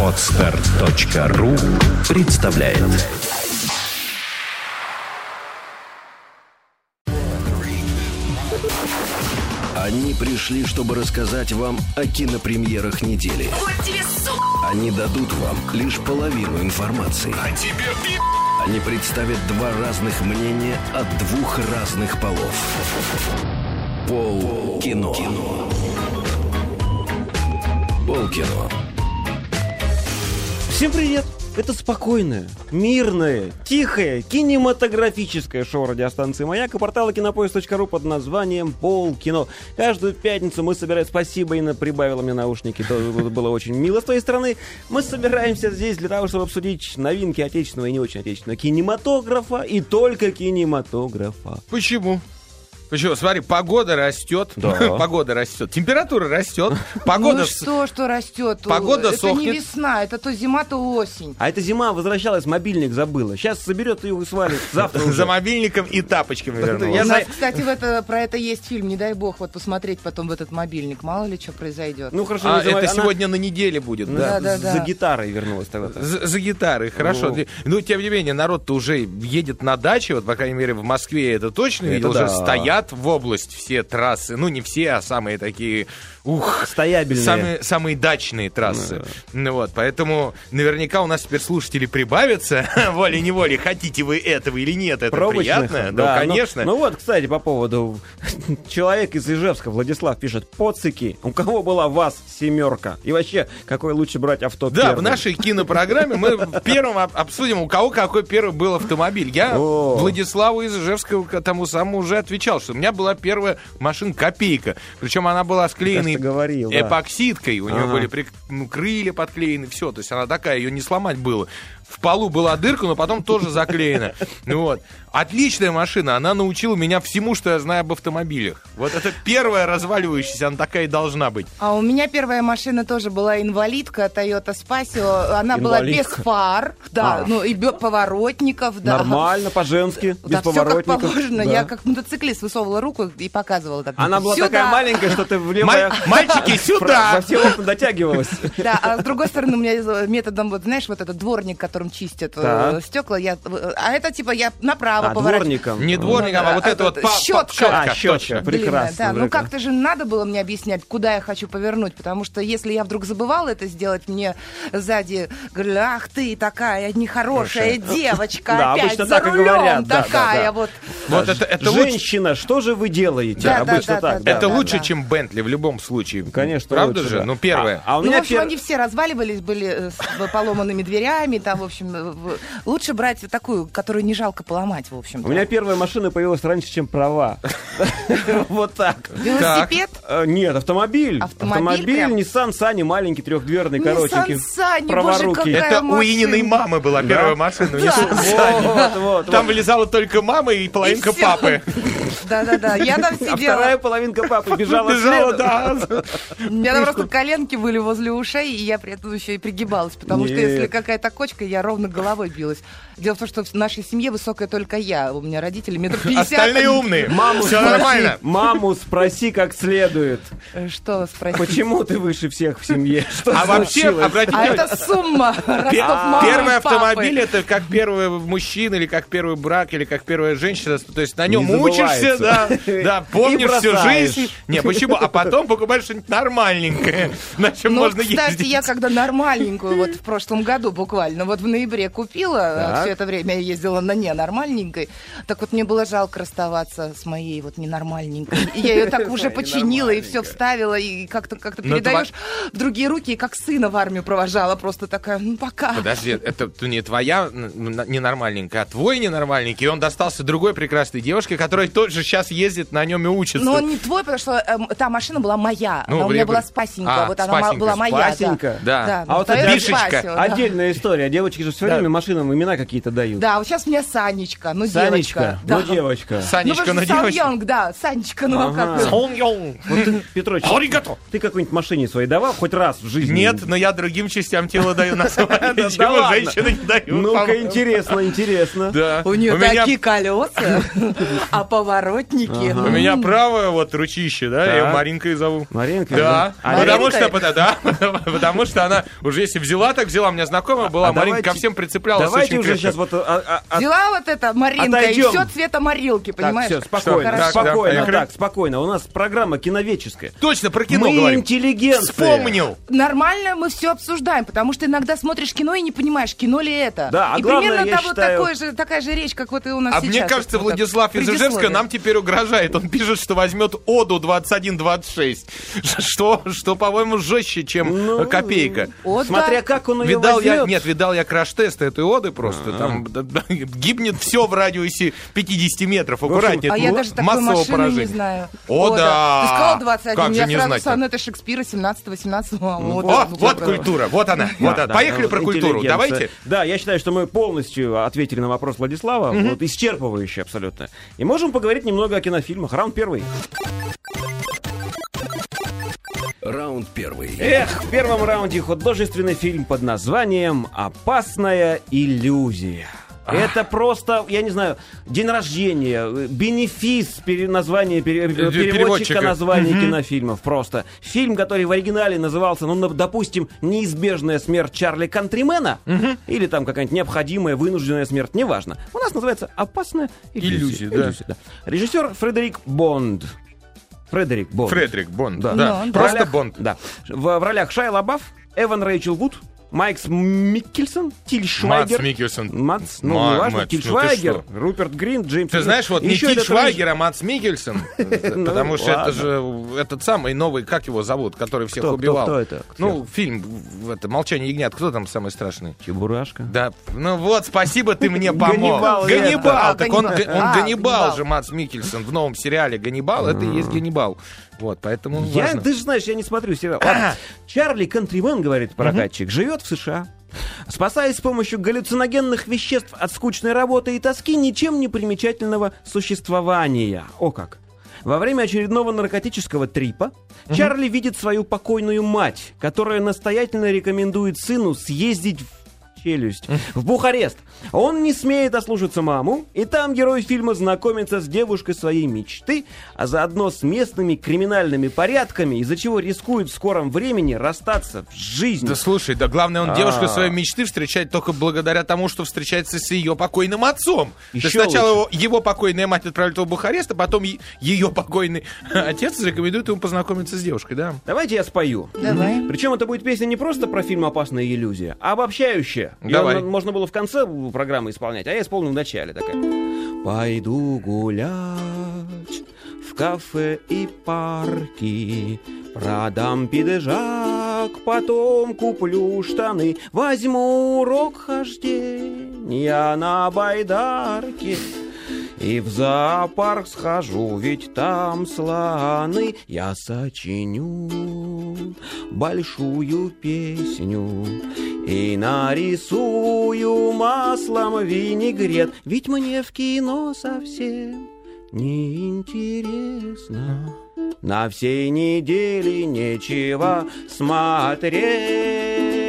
Отстар.ру представляет Они пришли, чтобы рассказать вам о кинопремьерах недели. Вот тебе! Они дадут вам лишь половину информации. А тебе пи***! Они представят два разных мнения от двух разных полов. Пол кино. Пол кино. Всем привет! Это спокойное, мирное, тихое, кинематографическое шоу радиостанции «Маяк» и портала кинопоиск.ру под названием «Пол кино». Каждую пятницу мы собираем... Спасибо, Инна прибавила мне наушники, то было очень мило с твоей стороны. Мы собираемся здесь для того, чтобы обсудить новинки отечественного и не очень отечественного кинематографа и только кинематографа. Почему? Почему? Смотри, погода растет, Да. погода растет, температура растет, погода... Ну что, что растет? Погода это сохнет. не весна, это то зима, то осень. А эта зима возвращалась, мобильник забыла. Сейчас соберет ее и свалит. Завтра уже. За мобильником и тапочками У вернулась. знаю. нас, кстати, в это, про это есть фильм, не дай бог, вот посмотреть потом в этот мобильник, мало ли что произойдет. Ну хорошо, А, это она- сегодня на неделе будет, да? Да, да, За гитарой вернулась тогда. За, за гитарой, хорошо. Ну. Ну, тем не менее, народ-то уже едет на даче, вот, по крайней мере, в Москве это точно, Это видел, уже да. Стоят в область все трассы, ну, не все, а самые такие, ух, Стоябельные. Самые, самые дачные трассы. Ну вот, поэтому наверняка у нас теперь слушатели прибавятся волей-неволей. Хотите вы этого или нет, это Пробочных, приятно? да, Да, конечно. Ну, ну вот, кстати, по поводу человек из Ижевска, Владислав пишет, поцики, у кого была ВАЗ семерка? И вообще, какой лучше брать авто Да, первым? в нашей кинопрограмме мы об- обсудим, у кого какой первый был автомобиль. Я. Владиславу из Ижевска тому самому уже отвечал, что у меня была первая машина копейка. Причем она была Кажется, говорил, да. эпоксидкой. У нее Ага. были прик- ну, крылья подклеены, все. То есть она такая, ее не сломать было. В полу была дырка, но потом тоже заклеена. Ну Вот. Отличная машина, она научила меня всему, что я знаю об автомобилях. Вот это первая разваливающаяся, она такая и должна быть. А у меня первая машина тоже была инвалидка, Toyota Spacio. Она была без Инвалидка. фар, да, А. ну и бе- поворотников, да. Нормально, по-женски, без Да, все как поворотников. положено. Да. Я как мотоциклист высовывала руку и показывала так. Она была «Сюда». такая маленькая, что ты в левое... Мальчики, сюда! Во все окна дотягивалась. Да, а с другой стороны, у меня из- методом, вот знаешь, вот этот дворник, которым чистят э, Так. стекла, я, э, а это типа я направо А, поворачиваю. дворником. Не дворником, Ну да, а вот это а вот тут па- щетка. щетка, А, щетка. Прекрасно, да. Ну как-то же надо было мне объяснять, куда я хочу повернуть, потому что если я вдруг забывала это сделать, мне сзади говорили, ах ты такая нехорошая девочка, Да, опять обычно за так и говорят, да, да, такая да. вот. Вот это, это Женщина, что же вы делаете? Да, да, Обычно да, так. да, да. это да, лучше, да. чем Бентли в любом случае. Конечно, Правда лучше, же? да. Ну, первое. А, а у ну, меня в общем, пер- они все разваливались, были э, с поломанными дверями, там, в общем, э, лучше брать такую, которую не жалко поломать, в общем. У меня первая машина появилась раньше, чем права. Вот так. велосипед. Э, Нет, автомобиль. Автомобиль? Nissan Sunny, маленький, трехдверный, коротенький. Nissan Sunny, боже, праворукий. Это у. Ининой мамы была первая машина. Там вылезала только мама и половинка папы. Да-да-да, я там А сидела. вторая половинка папы бежала Бежала, следом. да. У меня там просто коленки были возле ушей, и я при этом еще и пригибалась, потому что если какая-то кочка, я ровно головой билась. Дело в том, что в нашей семье высокая только я. У меня родители метр пятьдесят. Остальные умные. Маму Все спроси, нормально. Маму спроси как следует. Э, Что спросить? Почему ты выше всех в семье? Что А вообще, обратите А это сумма Первый автомобиль это как первый мужчина, или как первый брак, или как первая женщина. То есть на нем Не учишься, да, да, помнишь всю жизнь. Не, почему? А потом покупаешь что-нибудь нормальненькое, на чем Ну, можно кстати, ездить. я когда нормальненькую, вот в прошлом году буквально, вот в ноябре купила, Так. все это время я ездила на ненормальненькой, так вот мне было жалко расставаться с моей вот ненормальненькой. И я ее так уже починила и все вставила, и как-то как Ну, передаешь в другие руки, и как сына в армию провожала, просто такая, ну пока. Подожди, это не твоя ненормальненькая, а твой ненормальненький. И он достался другой прекрасной девушке, которая тоже сейчас ездит на нем и учится. Но он не твой, потому что эм, та машина была моя. Ну, она у меня была спасенька. А, вот она была моя. спасенька. Да. Да. А вот это да. Отдельная история. Девочка девочки же все Да. время машинам имена какие-то дают. Да, вот сейчас у меня Санечка, ну Санечка, девочка. Да. ну девочка. Санечка, ну, что девочку. Сон Йонг, да, Санечка, ну а Ага. как? Сон Йонг. Вот ты, Петрович, Аригато. ты какой-нибудь машине своей давал хоть раз в жизни? Нет, но я другим частям тела даю название, Да чего ладно. женщины не дают. Ну-ка, интересно, интересно. Да. У нее такие колеса, а поворотники. У меня правое вот ручище, да, я ее. Маринкой зову. Маринка? Да, А потому Маринка? что, да, потому что она уже если взяла, так взяла, у меня знакомая была, А Маринка ко всем прицеплялась Давайте очень уже крепко. сейчас вот... а, а, а, Взяла вот это Маринка, и Отойдем. все цвета Марилки, Так, понимаешь? все, спокойно, Хорошо. спокойно, Так, так, спокойно. У нас программа киновеческая. Точно, про кино Мы говорим. интеллигенты. Вспомнил. Нормально мы все обсуждаем, потому что иногда смотришь кино и не понимаешь, кино ли это. Да, а и главное, примерно я там вот считаю- такой же, такая же речь, как вот и у нас А сейчас. мне кажется, Вот так. Владислав из Ижевска Предисловие. нам теперь угрожает. Он пишет, что возьмет Оду 2126. Что, что по-моему, жестче, чем Ну, копейка. О, Смотря да. как он ее Видал я, возьмет. нет, видал я краш-тест этой Оды просто. Там да, да, гибнет все в радиусе 50 метров. Аккуратнее. А я Ну, даже такой машины не поражения. знаю. О, да. Ты сказал 21, Как же я не сразу знать-то? сонеты Шекспира 17-18. Ну, вот, О, вот культура, вот она, вот она. Да, Поехали да, про культуру. Давайте. Да, я считаю, что мы полностью ответили на вопрос Владислава, вот исчерпывающе абсолютно. И можем поговорить немного о кинофильмах. Раунд первый. Раунд первый. Эх, в первом раунде художественный фильм под названием «Опасная иллюзия». Это просто, я не знаю, день рождения, э, бенефис названия пере- переводчика, переводчика. названий кинофильмов. Просто фильм, который в оригинале назывался, ну, допустим, «Неизбежная смерть Чарли Кантримена» или там какая-нибудь необходимая, вынужденная смерть, неважно. У нас называется «Опасная иллюзия». Иллюзия, да. Режиссер Фредерик Бонд. Фредерик Бонд. Фредерик Бонд. Да. Да, Ну, просто Бонд. Да. В, в ролях Шайа Лабаф, Эван Рэйчел Вуд, Майкс Миккельсон, Тиль Швайгер. Мац Микельсон. Мац, ну, Ма- неважно, Мац, Тиль ну Швайгер? Руперт Грин, Джеймс... Ты знаешь, вот не Еще Тиль этот Швайгер, а Мац Микельсон. Ну, Потому что это же этот самый новый, как его зовут, который всех убивал. кто это? Ну, фильм, «Молчание ягнят». Кто там самый страшный? Чебурашка. Да, ну вот, спасибо, ты мне помог. Ганнибал, так он, Ганнибал. А, же, Мац Микельсон, в новом сериале «Ганнибал», это и есть Ганнибал. Вот, поэтому Я, важно. ты же знаешь, я не смотрю сериал. Ладно. Чарли Кантримен, говорит прокатчик, живет в США. Спасаясь с помощью галлюциногенных веществ от скучной работы и тоски ничем не примечательного существования. О как! Во время очередного наркотического трипа Чарли видит свою покойную мать, которая настоятельно рекомендует сыну съездить в челюсть, в Бухарест. Он не смеет ослушаться маму, и там герой фильма знакомится с девушкой своей мечты, а заодно с местными криминальными порядками, из-за чего рискует в скором времени расстаться с жизнью. Да слушай, да главное, он А. девушку своей мечты встречает только благодаря тому, что встречается с ее покойным отцом. Еще сначала его, его покойная мать отправляет его в Бухарест, а потом ее покойный отец рекомендует ему познакомиться с девушкой, да? Давайте я спою. Давай. Причем это будет песня не просто про фильм «Опасная иллюзия», а обобщающая. Давай. на- можно было в конце программы исполнять, а я исполню в начале такая. Пойду гулять в кафе и парки, продам пиджак, потом куплю штаны, возьму урок хождения на байдарке. И в зоопарк схожу, ведь там слоны. Я сочиню большую песню И нарисую маслом винегрет. Ведь мне в кино совсем не интересно На всей неделе нечего смотреть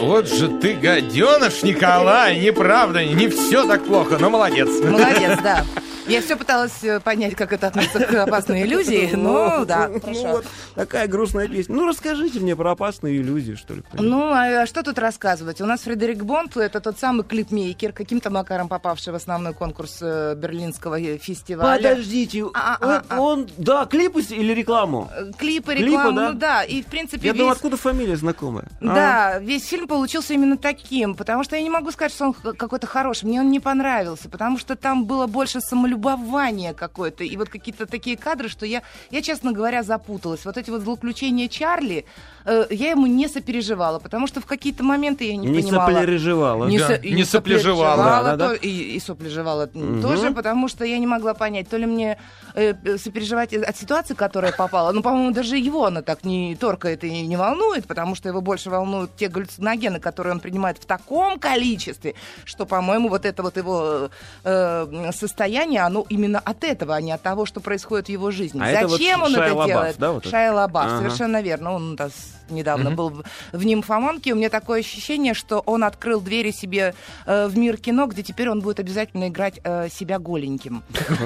Вот же ты гаденыш, Николай, неправда, не все так плохо, но молодец. Молодец, да. Я все пыталась э, понять, как это относится к опасной иллюзии, но да, Ну вот, такая грустная песня. Ну расскажите мне про опасные иллюзии, что ли. Ну, а что тут рассказывать? У нас Фредерик Бонд, это тот самый клипмейкер, каким-то макаром попавший в основной конкурс э, берлинского э, фестиваля. Подождите, А, а, он, а. да, клипы или рекламу? Клипы, рекламу, да? ну да, и в принципе Я думаю, откуда фамилия знакомая? А? Да, весь фильм получился именно таким, потому что я не могу сказать, что он какой-то хороший. Мне он не понравился, потому что там было больше самолюбования любование какое-то. И вот какие-то такие кадры, что я, я, честно говоря, запуталась. Вот эти вот злоключения Чарли, э, я ему не сопереживала, потому что в какие-то моменты я не, Не понимала. сопереживала. Не, Да, со- не соплежевала. соплежевала Да, да, да. то- И, и соплежевала тоже, потому что я не могла понять, то ли мне э, э, сопереживать от ситуации, которая попала. Ну, по-моему, даже его она так не торкает и не волнует, потому что его больше волнуют те галлюциногены, которые он принимает в таком количестве, что, по-моему, вот это вот его э, состояние, оно именно от этого, а не от того, что происходит в его жизни. А это вот Зачем он Шайа это делает? да, вот это? Шайа Лабаф, Ага. совершенно верно. Он у нас недавно был в, «Нимфоманке». У меня такое ощущение, что он открыл двери себе э, в мир кино, где теперь он будет обязательно играть э, себя голеньким.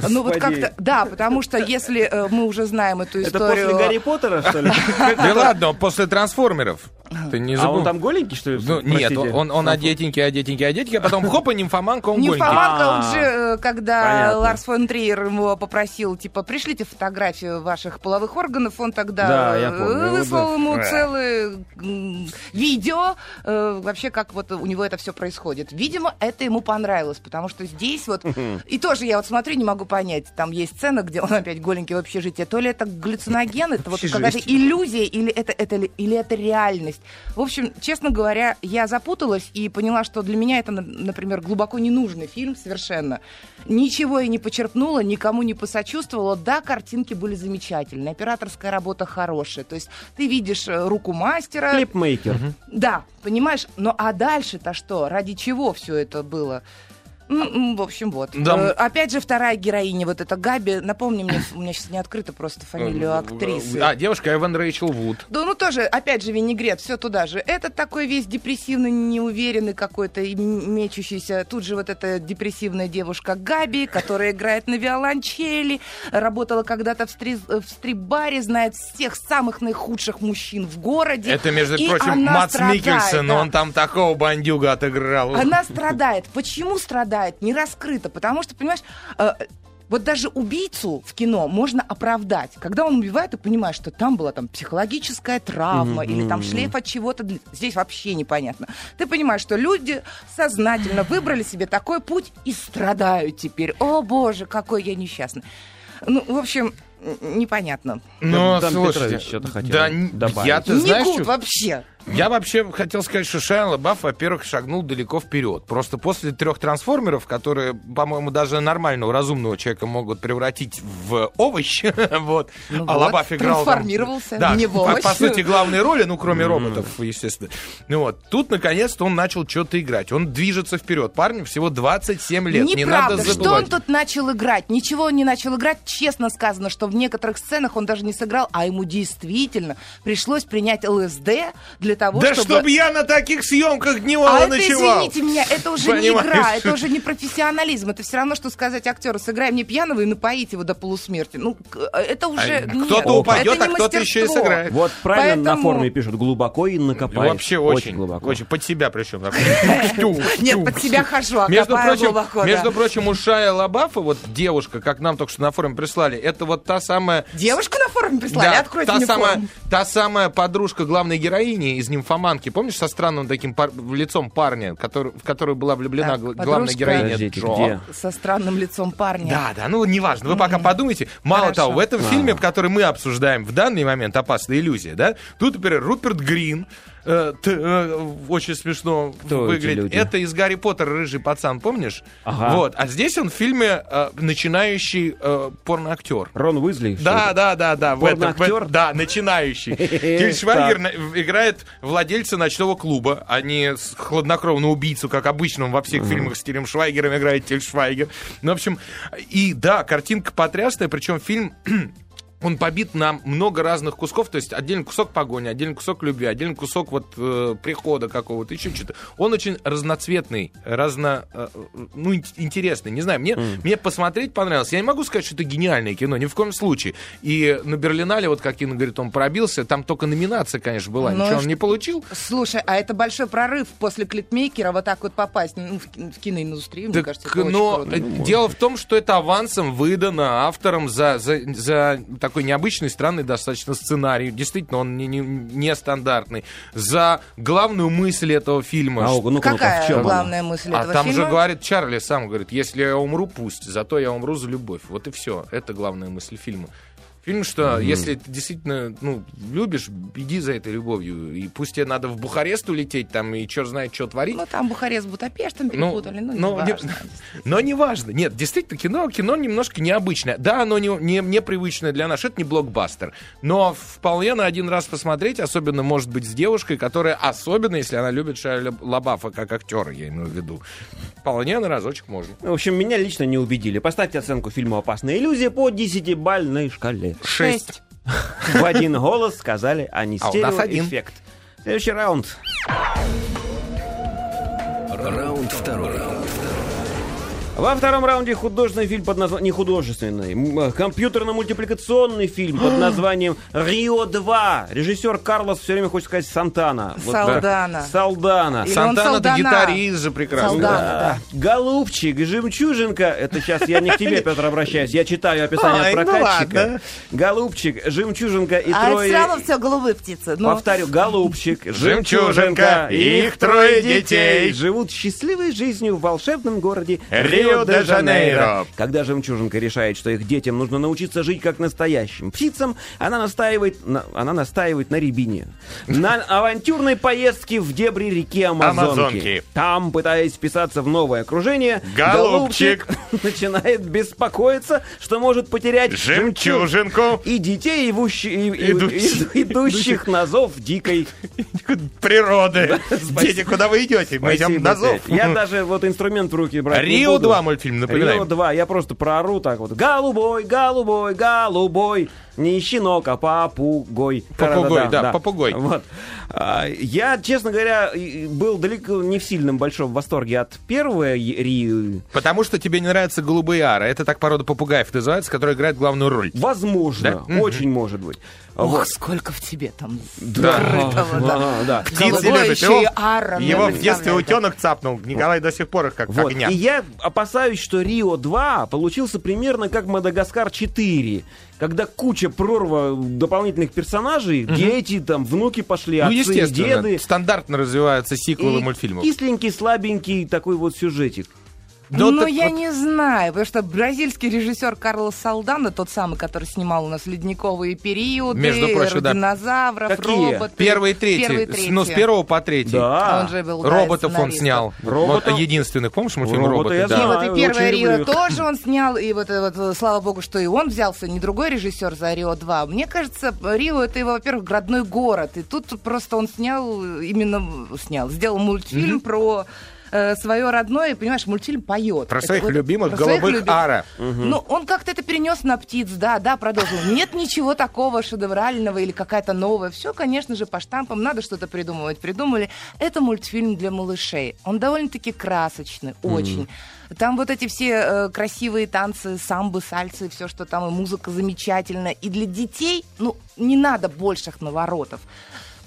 Ну вот как-то, да, потому что если э, мы уже знаем эту Это историю... после Гарри Поттера, что ли? Да ладно, после трансформеров. Ты не А забыл. он там голенький, что ли? Ну, нет, Простите. он, он одетенький, одетенький, одетенький, а потом хоп, и нимфоманка, он голенький. Нимфоманка, он А, же, э, когда понятно. Ларс фон Триер его попросил, типа, пришлите фотографию ваших половых органов, он тогда Да, я э, помню, выслал ему Да. Целое м, видео, э, вообще, как вот у него это все происходит. Видимо, это ему понравилось, потому что здесь вот... И тоже я вот смотрю, не могу понять, там есть сцена, где он опять голенький в общежитии, то ли это галлюциноген, это вот какая-то иллюзия, или это, это, ли- или это реальность. В общем, честно говоря, я запуталась и поняла, что для меня это, на- например, глубоко ненужный фильм совершенно. Ничего я не почерпнула, никому не посочувствовала. Да, картинки были замечательные, операторская работа хорошая. То есть ты видишь э, руку мастера. Клипмейкер. Да, понимаешь? Ну а дальше-то что? Ради чего все это было? В общем, вот. Да. Э, Опять же, вторая героиня, вот эта Габи, напомни мне, у меня сейчас не открыто просто фамилию актрисы. А, девушка Эван Рэйчел Вуд. Да, ну тоже, опять же, винегрет, все туда же. Этот такой весь депрессивный, неуверенный какой-то, мечущийся. Тут же вот эта депрессивная девушка Габи, которая играет на виолончели, работала когда-то в, стриз- в стрип-баре, знает всех самых наихудших мужчин в городе. Это, между И прочим, Мац страдает, Микельсон, да. он там такого бандюга отыграл. Она страдает. Почему страдает? Не раскрыто. Потому что, понимаешь, э, вот даже убийцу в кино можно оправдать. Когда он убивает, ты понимаешь, что там была там психологическая травма или там шлейф от чего-то. Здесь вообще непонятно. Ты понимаешь, что люди сознательно выбрали себе такой путь и страдают теперь. О, боже, какой я несчастный. Ну, в общем, непонятно. Но, Там слушайте, Петрович что-то хотел да, добавить. я, ты Не знаешь, что- вообще. Я вообще хотел сказать, что Шайа Лабаф, во-первых, шагнул далеко вперед. Просто после трех трансформеров, которые, по-моему, даже нормального, разумного человека могут превратить в овощ, вот, Ну а вот, Лабаф играл... там- трансформировался да, не в по- овощ. По, сути, главные роли, ну, кроме роботов, естественно. Ну вот, тут, наконец-то, он начал что-то играть. Он движется вперед. Парню всего 27 лет. Не Неправда. надо Что он забывать. тут начал играть? Ничего он не начал играть. Честно сказано, что в некоторых сценах он даже не сыграл, а ему действительно пришлось принять ЛСД для того, Да чтобы... чтоб я на таких съемках А дневала это, ночевал. извините меня, это уже не Понимаешь? игра, это уже не профессионализм. Это все равно, что сказать актеру, сыграй мне пьяного и напоить его до полусмерти. Ну, к- это уже... А кто-то упадет, это не а кто-то еще и сыграет. Вот правильно на Поэтому- форуме пишут, глубоко и накопает. Вообще очень, глубоко. очень. Под себя причем. Нет, под себя хожу, а Между прочим, глубоко, да. между прочим, у Шая Лабафа, вот девушка, как нам только что на форуме прислали, это вот та самая... Девушку на форуме прислали? Да, Откройте та мне самая, форум. та самая подружка главной героини из «Нимфоманки». Помнишь, со странным таким пар- лицом парня, который, в которую была влюблена Так, главная героиня Подождите, Джо? где? Со странным лицом парня. Да, да, ну неважно, вы пока подумайте. Мало Хорошо. того, в этом фильме, который мы обсуждаем в данный момент, «Опасная иллюзия», да, тут, например, Руперт Грин, э, т- э, очень смешно Кто выглядит. Это из Гарри Поттера рыжий пацан, помнишь? Ага. Вот, а здесь он в фильме э, начинающий э, порноактер. Рон Уизли? Да, да, да, да. Порноактер? Да, начинающий. Тиль Швайгер на- играет владельца ночного клуба, а не хладнокровного убийцу, как обычно во всех фильмах с Тилем Швайгером играет Тиль Швайгер. Ну, в общем, и да, картинка потрясная, причем фильм он побит на много разных кусков, то есть отдельный кусок погони, отдельный кусок любви, отдельный кусок вот э, прихода какого-то, еще что-то. Он очень разноцветный, разно, э, ну, ин- интересный. Не знаю, мне, мне посмотреть понравилось. Я не могу сказать, что это гениальное кино, ни в коем случае. И на Берлинале, вот как Инна говорит, он пробился, там только номинация, конечно, была, Ну, ничего и он не получил. Слушай, а это большой прорыв после клипмейкера вот так вот попасть ну, в, ки- в киноиндустрию, мне Так, кажется, это очень но круто. э, дело в том, что это авансом выдано авторам за, за, за такую такой необычный, странный достаточно сценарий. Действительно, он не, не, нестандартный. За главную мысль этого фильма. А, ну-ка, ну-ка, Какая в чем она? главная мысль а этого там фильма? же говорит Чарли сам, говорит, если я умру, пусть, зато я умру за любовь. Вот и все. Это главная мысль фильма. Фильм, что если ты действительно ну, любишь, иди за этой любовью. И пусть тебе надо в Бухарест улететь там и черт знает, что творить. Ну, там Бухарест с Будапештом перепутали, ну, но, не не- важно. но не важно. Нет, действительно, кино, кино немножко необычное. Да, оно не, не, непривычное для нас, это не блокбастер. Но вполне на один раз посмотреть, особенно, может быть, с девушкой, которая, особенно, если она любит Шайа Лабафа как актера, я имею в виду, вполне на разочек можно. В общем, меня лично не убедили. Поставьте оценку фильму «Опасная иллюзия» по 10-бальной шкале. Шесть. В один голос сказали они А у нас один. стереоэффект. Следующий раунд. Раунд второй. Во втором раунде художественный фильм под названием... Не художественный, э, компьютерно-мультипликационный фильм под названием «Рио-2». Режиссер Карлос все время хочет сказать Сантана. Вот так. Салдана. Салдана. Или он Сантана-то Салдана. гитарист же прекрасно. Салдана. Да. Голубчик, жемчужинка. Это сейчас я не к тебе, Петр, обращаюсь. Я читаю описание Ой, от ну прокатчика. ладно. Голубчик, жемчужинка и А это трое... все равно все голубые птицы. Ну, Повторю, голубчик, Жемчужинка и их трое детей. живут счастливой жизнью в волшебном городе Рио-де-Жанейро. Когда жемчужинка решает, что их детям нужно научиться жить как настоящим птицам, она настаивает на, она настаивает на рябине. На авантюрной поездке в дебри реки Амазонки. Амазонки. Там, пытаясь вписаться в новое окружение, Голубчик. начинает беспокоиться, что может потерять Жемчужинку. и детей, ивущи- и- Идущих. идущих на зов дикой Природы. Дети, куда вы идете? Мы идем на зов. Я даже вот инструмент в руки брать не буду. Рио-2 мультфильм, напоминаем. Рио-2, я просто проору так вот. Голубой, голубой, голубой, не щенок, а попугой. Попугой, Да-да-да, да, попугой. Вот. А, Я, честно говоря, был далеко не в сильном большом восторге от первой Рио. Потому что тебе не нравятся голубые ары. Это так порода попугаев называется, которая играет главную роль. Возможно, Да? очень может быть. ох, Вот. сколько в тебе там Да. скрытого, да. Да. Птицы Голубой любят. еще Его, ара, его в детстве да. утенок цапнул. Николай до сих пор их как Вот. огня. И я опасаюсь, что Рио 2 получился примерно как Мадагаскар 4. Когда куча прорва дополнительных персонажей, дети, там, внуки пошли, Ну, отцы, деды. стандартно развиваются сиквелы И мультфильмов. кисленький, слабенький такой вот сюжетик. Но ну, я вот- не знаю, потому что бразильский режиссер Карлос Салдана, тот самый, который снимал у нас «Ледниковые периоды», Между прочим, да. «Динозавров», Какие? «Роботы». Первый и третий. Первый и третий. Ну, с первого по третий. Да. А Он же был, да, Роботов он сценаристом. снял. Роботов- Вот единственных. Помнишь мультфильм Робота «Роботы»? И Да. знаю. вот и первое люблю Рио тоже он снял, и вот, э, вот, э, слава богу, что и он взялся, не другой режиссер за Рио 2. Мне кажется, Рио это его, во-первых, родной город, и тут просто он снял, именно снял, сделал мультфильм про э, свое родное, понимаешь, мультфильм поет. Про Это своих вот- любимых про своих голубых люби- ара. Ну, он как-то это перенес на птиц, да, да, продолжил. Нет ничего такого шедеврального или какая-то новая. Все, конечно же, по штампам, надо что-то придумывать. Придумали. Это мультфильм для малышей. Он довольно-таки красочный, очень. Там вот эти все э, красивые танцы, самбы, сальцы, все, что там, и музыка замечательная. И для детей, ну, не надо больших наворотов.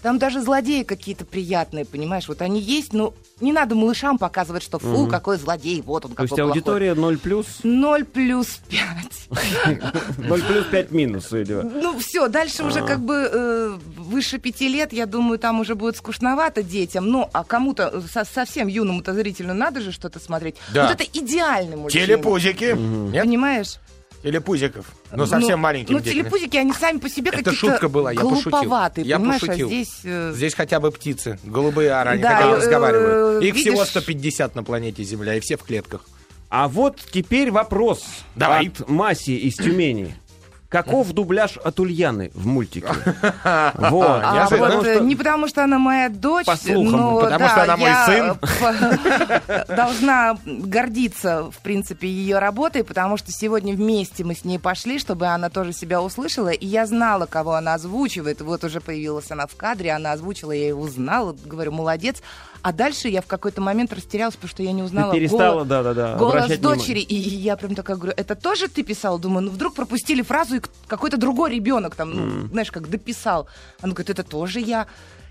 Там даже злодеи какие-то приятные, понимаешь? Вот они есть, но не надо малышам показывать, что фу, какой злодей, вот он То какой есть плохой. аудитория 0 плюс, 0 плюс 5. 0 плюс 5 минус, судя. Ну, все, дальше уже как бы э, выше пяти лет, я думаю, там уже будет скучновато детям. Ну, а кому-то, со- совсем юному-то зрителю надо же что-то смотреть. Вот это идеальный мультфильм. Телепузики. Понимаешь? Телепузиков. Но совсем Ну, маленьким Ну, детям. телепузики, они сами по себе Это какие-то шутка была, я пошутил. глуповатые, Я понимаешь? пошутил. А здесь... э, Здесь хотя бы птицы, голубые ары, они Да, хотя бы э, разговаривают. Их всего видишь- 150 на планете Земля, и все в клетках. А вот теперь вопрос Давай. от Маси из Тюмени. Каков дубляж от Ульяны в мультике? Вот. А Я же- вот потому что- не потому, что она моя дочь, По слухам, но потому да, что она мой сын. э, должна гордиться, в принципе, ее работой, потому что сегодня вместе мы с ней пошли, чтобы она тоже себя услышала, и я знала, кого она озвучивает. Вот уже появилась она в кадре, она озвучила, я ее узнала, говорю, молодец. А дальше я в какой-то момент растерялась, потому что я не узнала Ты перестала, голос- да-да-да, голос обращать внимание. дочери. И я прям такая говорю, это тоже ты писал? Думаю, ну вдруг пропустили фразу, какой-то другой ребенок там, ну, знаешь, как дописал. Она говорит, это тоже я.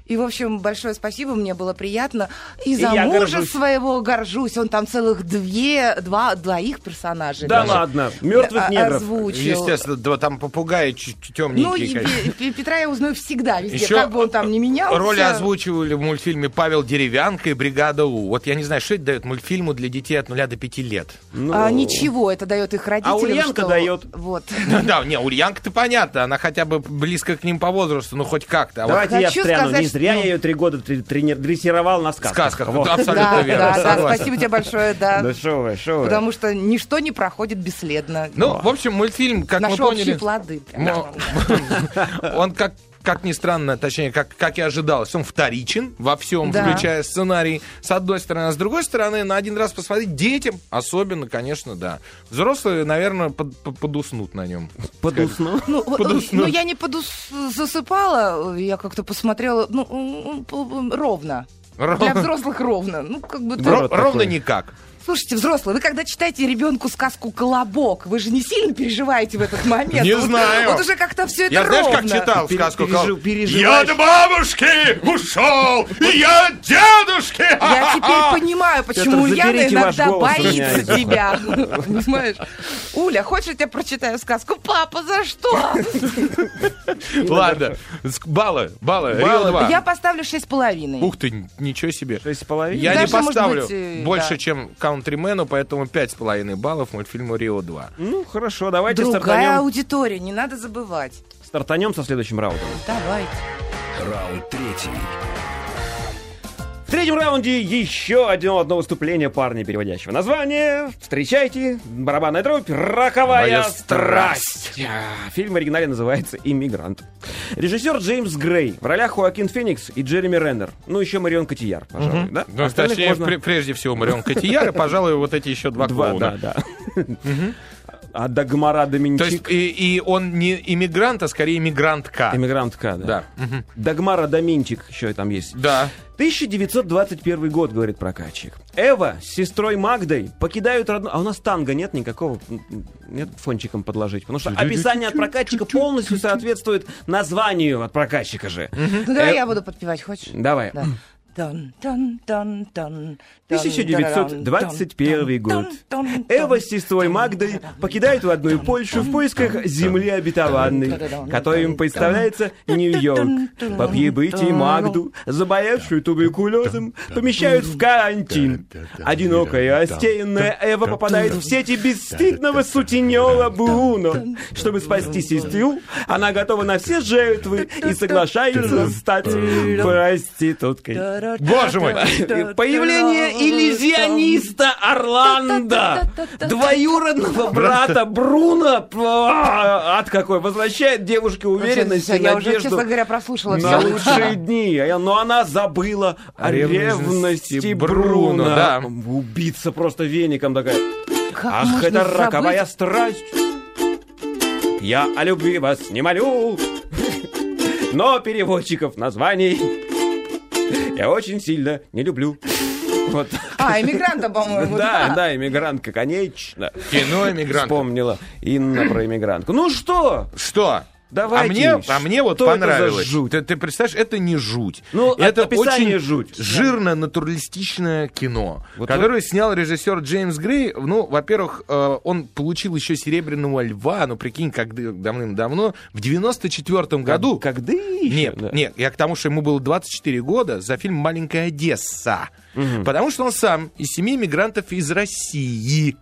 И, в общем, большое спасибо, мне было приятно. И И за я мужа горжусь. своего горжусь. Он там целых две, два, двоих персонажей. Да даже, ладно, мертвых э, негров. Озвучил. Естественно, да, там попугаи Ну, темненькие. и конечно. Пе- Петра я узнаю всегда, везде, Еще как бы он там не менялся. Роли озвучивали в мультфильме Павел Деревянко и Бригада У. Вот я не знаю, что это дает мультфильму для детей от 0 до 5 лет. Ну, А, ничего, это дает их родителям. Ульянка что- дает. Вот. Да, не, Ульянка-то понятно, она хотя бы близко к ним по возрасту, ну хоть как-то. А вот Давайте я Хочу встряну. сказать, Не зря что- я ее три года тре- трени- дрессировал на сказках. сказках, Вот. абсолютно Да, верно, да, да, спасибо тебе большое, да. Да шо вы, шо вы. Потому что ничто не проходит бесследно. Ну, в общем, мультфильм, как Наши мы общие поняли, плоды. он как как ни странно, точнее, как, как и ожидалось, он вторичен во всем, Да. включая сценарий, с одной стороны. А с другой стороны, на один раз посмотреть детям, особенно, конечно, да. Взрослые, наверное, под- под- подуснут на нем. Ну, вот, Подусну. ну, я не подус... засыпала, я как-то посмотрела, ну, ровно. Для взрослых ровно. Ну, как бы... Ровно никак. Слушайте, взрослые, вы когда читаете ребенку сказку «Колобок», вы же не сильно переживаете в этот момент? Не Вот- знаю. Вот уже как-то все это Я знаешь, ровно. как читал Пере- сказку? пережи- Кол- переживаешь. Я от бабушки ушел, и я от дедушки. Я теперь понимаю, почему Яна иногда боится тебя. Понимаешь? Уля, хочешь, я тебе прочитаю сказку? Папа, за что? Ладно, баллы, баллы, Баллы. Рио 2. Я поставлю шесть с половиной. Ух ты, ничего себе. Шесть с половиной? Я Дальше, не поставлю э, больше, чем Каунтримену, поэтому 5,5 баллов мультфильму Рио 2. Ну, хорошо, давайте Другая стартанем, аудитория, не надо забывать. стартанем со следующим раундом. Давайте. Раунд третий. В третьем раунде еще одно, одно выступление парня, переводящего название. Встречайте, барабанная дробь, роковая Моя страсть. А, Фильм в оригинале называется «Иммигрант». Режиссер Джеймс Грей. В ролях Хоакин Феникс и Джереми Реннер. Ну, еще Марион Котияр, пожалуй, да? Ну, Остальных точнее, можно- пре- прежде всего, Марион Котияр, и, пожалуй, вот эти еще два Два, клоуна. да, да. А Дагмара То есть, Доминчик. и, и он не иммигрант, а скорее иммигрантка. Иммигрантка, да. Да. Мгм. Дагмара Доминчик еще там есть. Да. 1921 год, говорит прокатчик. Эва с сестрой Магдой покидают родную... А у нас танго нет никакого? Нет фончиком подложить? Потому что описание от прокатчика полностью соответствует названию от прокатчика же. Ну, давай Э, я буду подпевать, хочешь? Давай. Да. Тан, тан, тан, тан, 1921 год. Эва с сестрой Магдой покидают родную Польшу в поисках земли обетованной, которой им представляется Нью-Йорк. По прибытии Магду, заболевшую туберкулезом, помещают в карантин. Одинокая и растерянная Эва попадает в сети бесстыдного сутенера Бруно. Чтобы спасти сестру, она готова на все жертвы и соглашается стать проституткой. Боже мой. Появление иллюзиониста Орландо, двоюродного брата Бруно, а, от какой, возвращает девушке уверенность и Я уже, честно надежду говоря, прослушала на лучшие дни. Но она забыла о ревности Бруно. Убийца просто веником такая. Ах, это роковая страсть. Я о любви вас не молю, но переводчиков названий я очень сильно не люблю. Вот. А, иммигранта, по-моему. Да, да, иммигрантка, конечно. Кино иммигрант. Вспомнила Инна про иммигрантку. Ну что, Что? Давайте. А мне, а мне вот Что это за понравилось. жуть? Ты, ты представляешь, это не жуть. Ну, это очень жуть. жирное натуралистичное кино, Вот которое снял режиссер Джеймс Грей. Ну, во-первых, э, он получил еще серебряного льва, ну прикинь, как давным-давно, в 94 году. Когда? Нет, Да. нет, я к тому, что ему было 24 года за фильм «Маленькая Одесса». Потому что он сам из семьи мигрантов из России.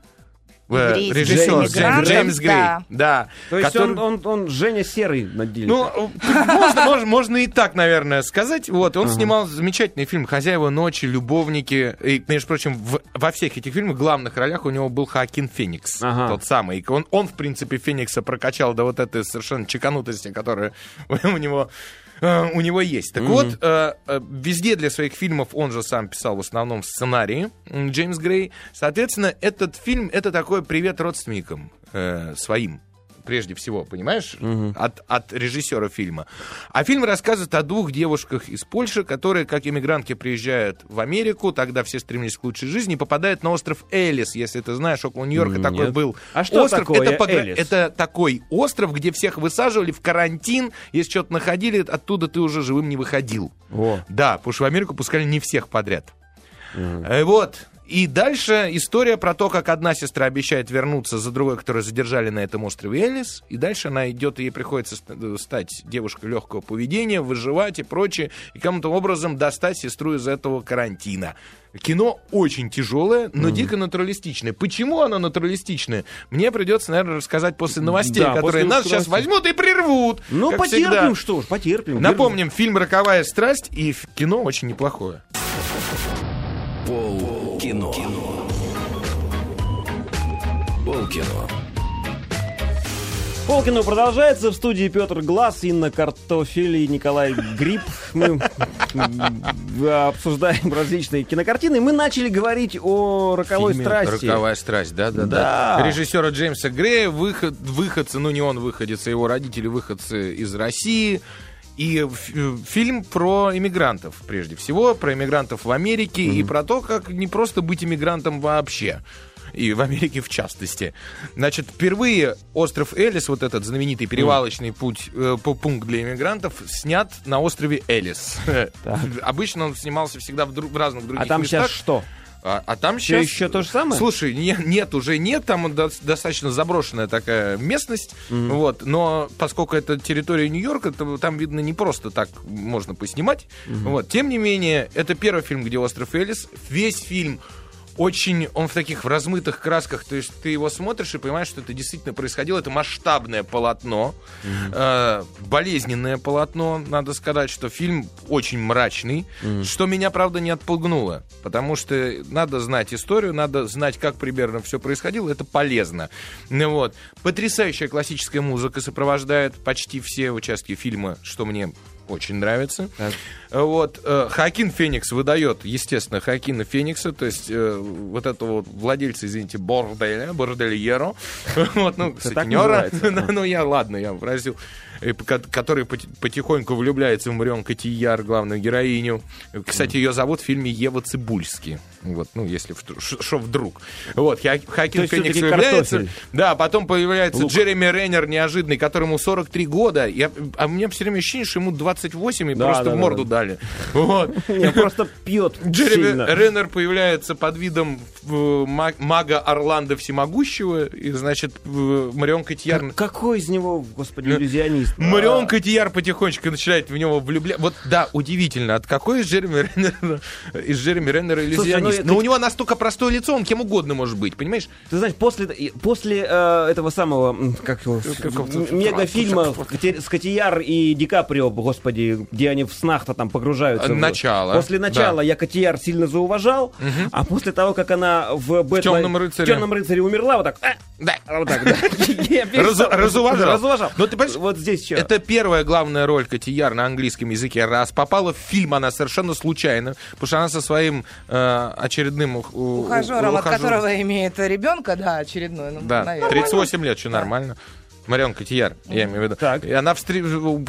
Э, Режиссер мигрантов, Джеймс Грей. да. Да. То есть который- он, он, он Женя Серый на деле. ну, можно, можно, можно и так, наверное, сказать. Вот, он снимал замечательный фильм «Хозяева ночи», «Любовники». И, между прочим, в- во всех этих фильмах в главных ролях у него был Хакин Феникс. Ага. Тот самый. И Он, он, в принципе, Феникса прокачал до вот этой совершенно чеканутости, которая у него э, у него есть. Так вот, э, э, везде для своих фильмов он же сам писал в основном сценарии, Джеймс Грей. Соответственно, этот фильм — это такой привет родственникам э, своим прежде всего, понимаешь? От, от режиссера фильма. А фильм рассказывает о двух девушках из Польши, которые, как иммигрантки, приезжают в Америку, тогда все стремились к лучшей жизни, попадают на остров Элис, если ты знаешь, около Нью-Йорка такой Нет. был А что остров. такое это, погра- Элис? это такой остров, где всех высаживали в карантин, если что-то находили, оттуда ты уже живым не выходил. О. Да, потому что в Америку пускали не всех подряд. Э, Вот. И дальше история про то, как одна сестра обещает вернуться за другой, которую задержали на этом острове Элис. И дальше она идет, и ей приходится э, стать девушкой легкого поведения, выживать и прочее. И каким-то образом достать сестру из этого карантина. Кино очень тяжелое, но дико натуралистичное. Почему оно натуралистичное? Мне придется, наверное, рассказать после новостей, Да, которые после нас сейчас возьмут и прервут. Ну, потерпим, всегда. что ж, потерпим. Напомним, фильм «Роковая страсть» и кино очень неплохое. Пол кино. Пол кино. Полкино продолжается. В студии Петр Глаз, Инна Картофель и Николай Гриб. Мы обсуждаем различные кинокартины. Мы начали говорить о роковой фильме страсти. «Роковая страсть», да, да, Да. да. Режиссера Джеймса Грея, выход, выходцы, ну не он выходец, а его родители выходцы из России. И э, фильм про иммигрантов, прежде всего, про иммигрантов в Америке и про то, как не просто быть иммигрантом вообще. И в Америке в частности. Значит, впервые остров Элис, вот этот знаменитый перевалочный путь, э, пункт для иммигрантов, снят на острове Элис. Обычно он снимался всегда в, дру- в разных других А там местах. сейчас что? А, а там Всё сейчас... еще то же самое? Слушай, не- нет, уже нет, там до- достаточно заброшенная такая местность, вот, но поскольку это территория Нью-Йорка, то там, видно, не просто так можно поснимать, вот, тем не менее, это первый фильм, где остров Элис, весь фильм очень, он в таких в размытых красках, то есть ты его смотришь и понимаешь, что это действительно происходило, это масштабное полотно, э, болезненное полотно, надо сказать, что фильм очень мрачный, что меня, правда, не отпугнуло, потому что надо знать историю, надо знать, как примерно все происходило, это полезно. Ну вот. Потрясающая классическая музыка сопровождает почти все участки фильма, что мне очень нравится. Вот. э, Хакин Феникс выдает, естественно, Хакина Феникса, то есть э, вот этого вот владельца, извините, борделя, бордельеро, вот, ну, так сутенера. ну, я, ладно, я выразил, э, который поти- потихоньку влюбляется в Марион Котияр, главную героиню. Кстати, ее зовут в фильме Ева Цибульски. Вот, ну, если что вдруг. Вот, Хакин Феникс влюбляется. картофель. Да, потом появляется Лук. Джереми Рейнер неожиданный, которому 43 года. Я, а у меня все время ощущение, что ему 28 и Да, просто да, в морду да. дали. Вот. Не, просто пьет Джереми сильно. Реннер появляется под видом э, ма- мага Орландо Всемогущего, и, значит, э, Марион Котияр... Как- Какой из него, господи, иллюзионист? Марион Котияр потихонечку начинает в него влюбляться. Вот, да, удивительно, от какой из Джереми Реннера, из Джереми Реннера иллюзионист? ну, Но это- у него настолько простое лицо, он кем угодно может быть, понимаешь? Ты знаешь, после, после э, этого самого, как его, м- мегафильма Коти- с Котияр и Ди Каприо, господи, где они в снах-то там погружаются. Начало, После начала я Котияр сильно зауважал, а после того, как она в, Бэтмен- «Темном рыцаре». в «Темном рыцаре» умерла, вот так, а, Да. вот так, да. Разуважал. Разуважал. Но ты понимаешь, Вот здесь что? Это первая главная роль Котияр на английском языке. Раз попала в фильм она совершенно случайно, потому что она со своим э, очередным ух- у- Ухажером, от ухажером- которого имеет ребенка, да, очередной. Ну, Да, наверное. 38 лет, что нормально. Марион Котияр, я имею в виду. Так. И она встр...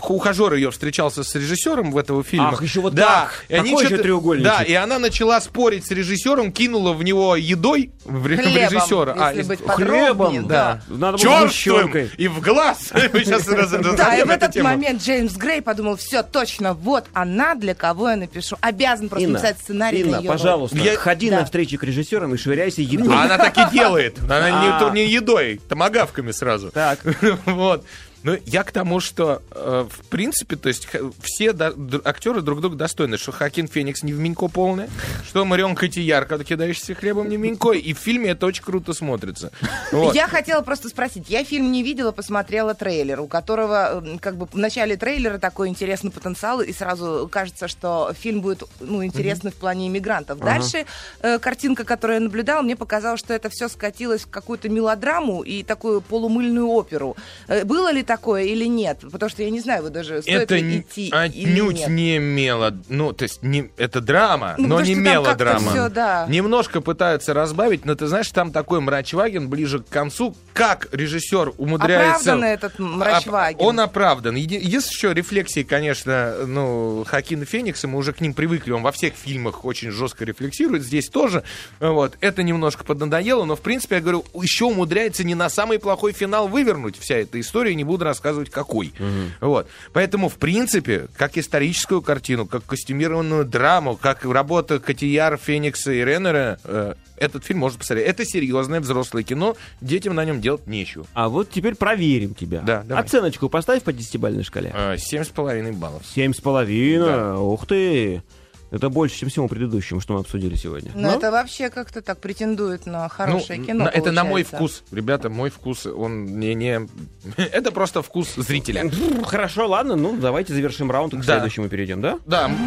ухажер ее встречался с режиссером в этого фильма. Ах, еще вот да. так. И они что-то- треугольничек. Да, и она начала спорить с режиссером, кинула в него едой в, ре- в Хлебом, режиссера. А, быть Хлебом, подробнее, да. Надо Черствым и в глаз. Да, и в этот момент Джеймс Грей подумал, все, точно, вот она, для кого я напишу. Обязан просто написать сценарий Инна, пожалуйста, ходи Да. на встречи к режиссерам и швыряйся едой. А она так и делает. Она не, А. то- не едой, томогавками сразу. Так. Вот. Ну, я к тому, что, э, в принципе, то есть все до- д- актеры друг друга достойны, что Хакин Феникс не в Минько полный, что Марион Котияр, когда кидаешься хлебом, не в Минько, и в фильме это очень круто смотрится. Вот. Я хотела просто спросить. Я фильм не видела, посмотрела трейлер, у которого как бы в начале трейлера такой интересный потенциал, и сразу кажется, что фильм будет ну, интересный в плане иммигрантов. Дальше э, картинка, которую я наблюдала, мне показалось, что это все скатилось в какую-то мелодраму и такую полумыльную оперу. Э, было ли такое или нет? Потому что я не знаю, вы даже стоит это ли идти или отнюдь нет. не мело... Ну, то есть, не, это драма, Ну, но не мелодрама. всё, да. Немножко пытаются разбавить, но ты знаешь, там такой мрачваген ближе к концу. Как режиссер умудряется... Оправдан этот мрачваген. Оп- Он оправдан. Еди- Есть еще рефлексии, конечно, ну, Хакина Феникса, мы уже к ним привыкли, он во всех фильмах очень жестко рефлексирует, здесь тоже. Вот. Это немножко поднадоело, но, в принципе, я говорю, еще умудряется не на самый плохой финал вывернуть вся эта история, не буду рассказывать, какой. Вот. Поэтому, в принципе, как историческую картину, как костюмированную драму, как работа Котияр, Феникса и Реннера, э, этот фильм можно посмотреть. Это серьезное взрослое кино, детям на нем делать нечего. А вот теперь проверим тебя. Да, давай. Оценочку поставь по десятибалльной шкале. Э, Семь с половиной баллов. Семь с половиной. Ух ты. Это больше, чем всему предыдущему, что мы обсудили сегодня. Но Ну, это вообще как-то так претендует на хорошее Ну, кино. на- это на мой вкус. Ребята, мой вкус, он не... не... Это просто вкус зрителя. Хорошо, ладно, ну давайте завершим раунд и к Да. следующему перейдем, да? Да,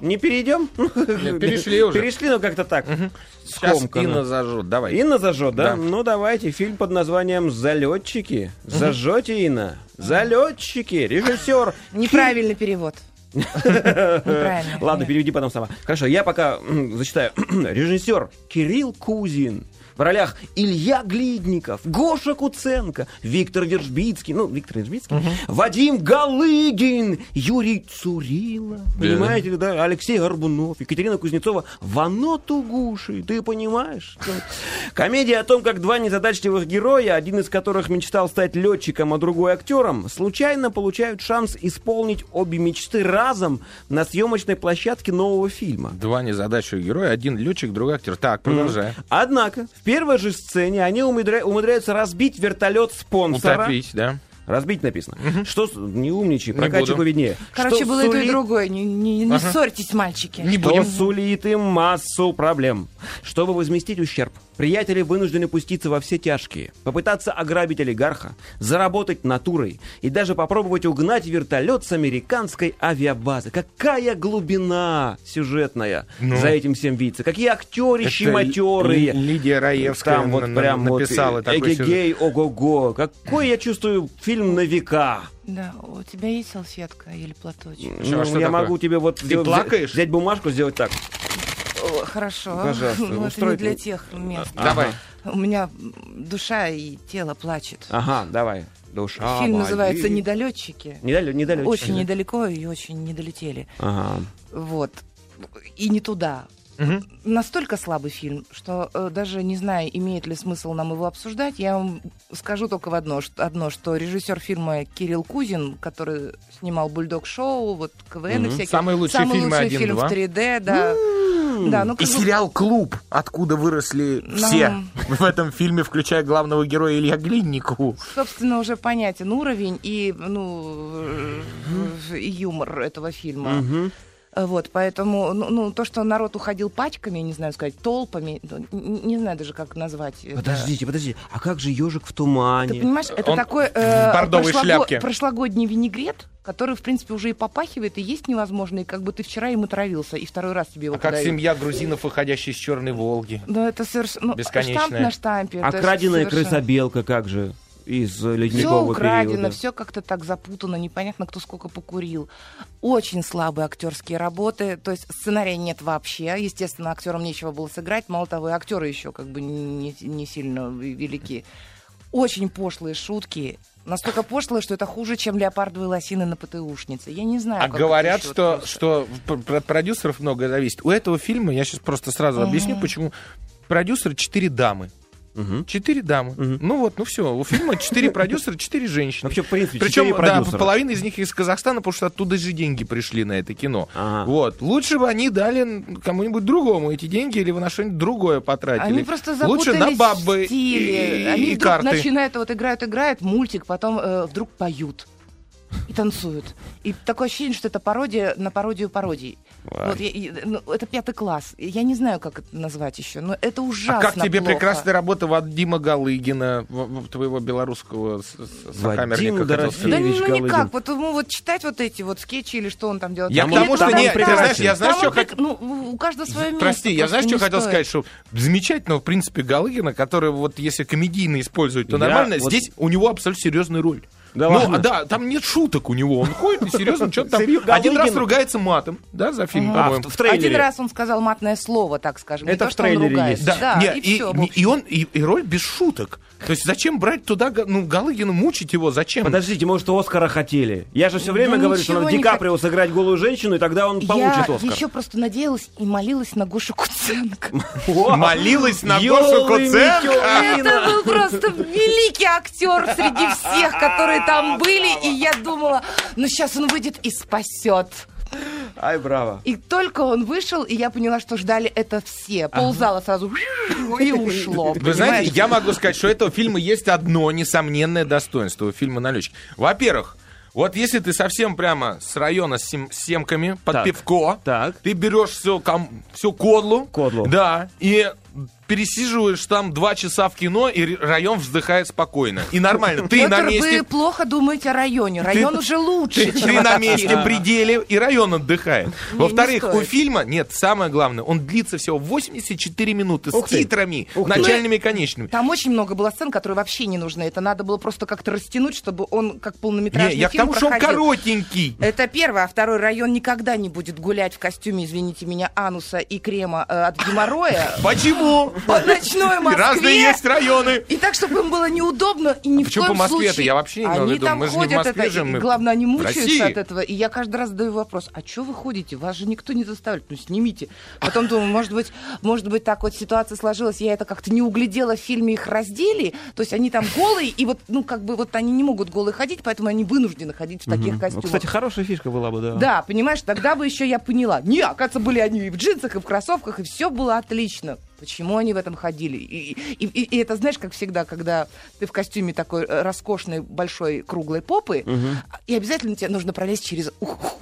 Не перейдем? перешли уже. Перешли, но как-то так. сейчас Скомканно. Инна зажжет. Давай. Инна зажжет, да? Да. Ну давайте, фильм под названием «Залетчики». Зажжете, Инна. «Залетчики». Режиссер. Неправильный перевод. Ладно, переведи потом сама. Хорошо, я пока зачитаю. Режиссер Кирилл Кузин. В ролях Илья Глидников, Гоша Куценко, Виктор Вержбицкий, ну, Виктор Вержбицкий, Вадим Галыгин, Юрий Цурила, понимаете, ли, да, Алексей Горбунов, Екатерина Кузнецова, Вано Тугуши, ты понимаешь? Комедия о том, как два незадачливых героя, один из которых мечтал стать летчиком, а другой актером, случайно получают шанс исполнить обе мечты разом на съемочной площадке нового фильма. Два незадачливых героя, один летчик, другой актер. Так, продолжай. Однако, в первой же сцене они умудря- умудряются разбить вертолет спонсора. Утопить, да? Разбить написано. Что с- не умничай, прокачику виднее. Короче, Что было и то, и сулит- другое. Не, не- не Ага. ссорьтесь, мальчики. Не Что будем. сулит им массу проблем. Чтобы возместить ущерб, приятели вынуждены пуститься во все тяжкие, попытаться ограбить олигарха, заработать натурой и даже попробовать угнать вертолет с американской авиабазы. Какая глубина сюжетная Ну. за этим всем видится. Какие актерищи матерые. Ли- Лидия Раевская Там вот прям вот написала такой сюжет. эгегей, ого-го. Какой я чувствую фильм на века. Да, у тебя есть салфетка или платочек? Что, Ну, а что я такое? могу тебе вот Ты сделать- плакаешь? взять бумажку, сделать так. Хорошо. Пожалуйста, Ну, это не для тех мест. Давай. У меня душа и тело плачет. Ага, давай. Душа Фильм болит. называется «Недолетчики». Недалё- недалётчики, Очень да. недалеко и очень не долетели. Ага. Вот. И не туда. Мгм. Настолько слабый фильм, что э, даже не знаю, имеет ли смысл нам его обсуждать. Я вам скажу только в одно, что, одно, что режиссер фильма Кирилл Кузин, который снимал Бульдог-шоу, вот КВН и Мгм. всякие. Самый лучший Самый фильм лучший 1-2. фильм в 3D, да. Да, ну И сериал «Клуб», откуда выросли все Ну. в этом фильме, включая главного героя Илья Глинникову. собственно, уже понятен уровень и, ну, э, и юмор этого фильма. Мгм. Вот, поэтому, ну, ну, то, что народ уходил пачками, не знаю сказать, толпами, ну, н- не знаю даже, как назвать. это. Подождите, подождите. А как же ежик в Ты тумане? понимаешь, это Он такой в бордовой шляпке. прошлогодний винегрет, который, в принципе, уже и попахивает, и есть невозможно, и как бы ты вчера им отравился, и второй раз тебе его А как подают. семья грузинов, выходящая из Черной Волги. Да, это совершенно... Ну, Бесконечная. штамп на штампе. А краденая совершенно- крысобелка как же? Из э, Все ледникового украдено, периода. все как-то так запутано, непонятно, кто сколько покурил. Очень слабые актерские работы, то есть сценария нет вообще. Естественно, актерам нечего было сыграть. Мало того, и актеры еще как бы не, не сильно велики. Очень пошлые шутки. Настолько пошлые, что это хуже, чем леопардовые лосины на ПТУшнице. Я не знаю. А как говорят, что, просто. что от продюсеров многое зависит. У этого фильма, я сейчас просто сразу объясню, почему. Продюсеры четыре дамы. Мгм. Четыре дамы. Мгм. Ну вот, ну все. У фильма четыре продюсера, четыре женщины. Вообще, в принципе, Причем, да, половина из них из Казахстана, потому что оттуда же деньги пришли на это кино. Ага. Вот. Лучше бы они дали кому-нибудь другому эти деньги или вы на что-нибудь другое потратили. Они просто Лучше на бабы и, Они и вдруг карты. начинают, вот играют, играют, мультик, потом э, вдруг поют. и танцуют. И такое ощущение, что это пародия на пародию пародий. Вот я- ну, это пятый класс. Я не знаю, как это назвать еще, но это А ужасно как тебе плохо. прекрасная работа Вадима Галыгина, твоего белорусского сокамерника? Да Ильич ну Галыгин. никак. Вот ему вот читать вот эти вот скетчи или что он там делает. Я Там к тому, он- что не, ты знаешь, я знаешь, Там что прек- ну, у каждого свое место. Прости, я знаешь, что хотел стоит. сказать, что замечательного, в принципе, Галыгина, который вот если комедийно использовать, то Я нормально. вот- Здесь у него абсолютно серьезная роль. Да ну, ладно? а, да, там нет шуток у него. Он ходит и серьезно что-то там. Серьё- Один раз Галыгин- ругается матом, да, за фильм, А, по-моему. в, в трейлере. Один раз он сказал матное слово, так скажем. Это то, в трейлере есть. Да, Да, не, и, и, всё, в не- общем. и он и, и роль без шуток. То есть зачем брать туда ну, Галыгина, мучить его? Зачем? Подождите, может, Оскара хотели? Я же все время Да говорю, что надо Ди Каприо сыграть голую женщину, и тогда он получит Я Оскар. еще просто надеялась и молилась на Гошу Куценко. Молилась на Гошу Куценко. Это был просто великий актер среди всех, которые там были. И я думала, ну сейчас он выйдет и спасет. Ай, браво. И только он вышел, и я поняла, что ждали это все. Ползала сразу и ушло. Вы знаете, я могу сказать, что у этого фильма есть одно несомненное достоинство у фильма «Налетчик». Во-первых, вот если ты совсем прямо с района с, сем- с семками под Так. пивко, Так. ты берешь все, все кодлу, Кодлу. да, и пересиживаешь там два часа в кино, и район вздыхает спокойно. И нормально. Ты на месте... вы плохо думаете о районе. Район уже лучше, Ты, чем ты на месте пределе, и район отдыхает. Во-вторых, у фильма, нет, самое главное, он длится всего 84 минуты с титрами, начальными и конечными. Там очень много было сцен, которые вообще не нужны. Это надо было просто как-то растянуть, чтобы он как полнометражный Не, я к фильм тому, что он проходил. коротенький. Это первое. А второй район никогда не будет гулять в костюме, извините меня, ануса и крема э, от геморроя Почему? По ночной Москве. Разные есть районы. И так, чтобы им было неудобно, и ни в Почему коем по Москве-то? случае. Я вообще не имел в Они там Мы же не в ходят, Москве это, мы главное, они в мучаются от этого. И я каждый раз задаю вопрос, а что вы ходите? Вас же никто не заставляет. Ну, снимите. Потом думаю, может быть, может быть, так вот ситуация сложилась, я это как-то не углядела в фильме, их раздели. То есть они там голые, и вот, ну, как бы вот они не могут голые ходить, поэтому они вынуждены ходить в таких костюмах. кстати, хорошая фишка была бы, да. Да, понимаешь, тогда бы еще я поняла. Не, оказывается, были они и в джинсах, и в кроссовках, и все было отлично. Почему они в этом ходили? И, и- и- и это, знаешь, как всегда, когда ты в костюме такой э, роскошной, большой, круглой попы, и обязательно тебе нужно пролезть через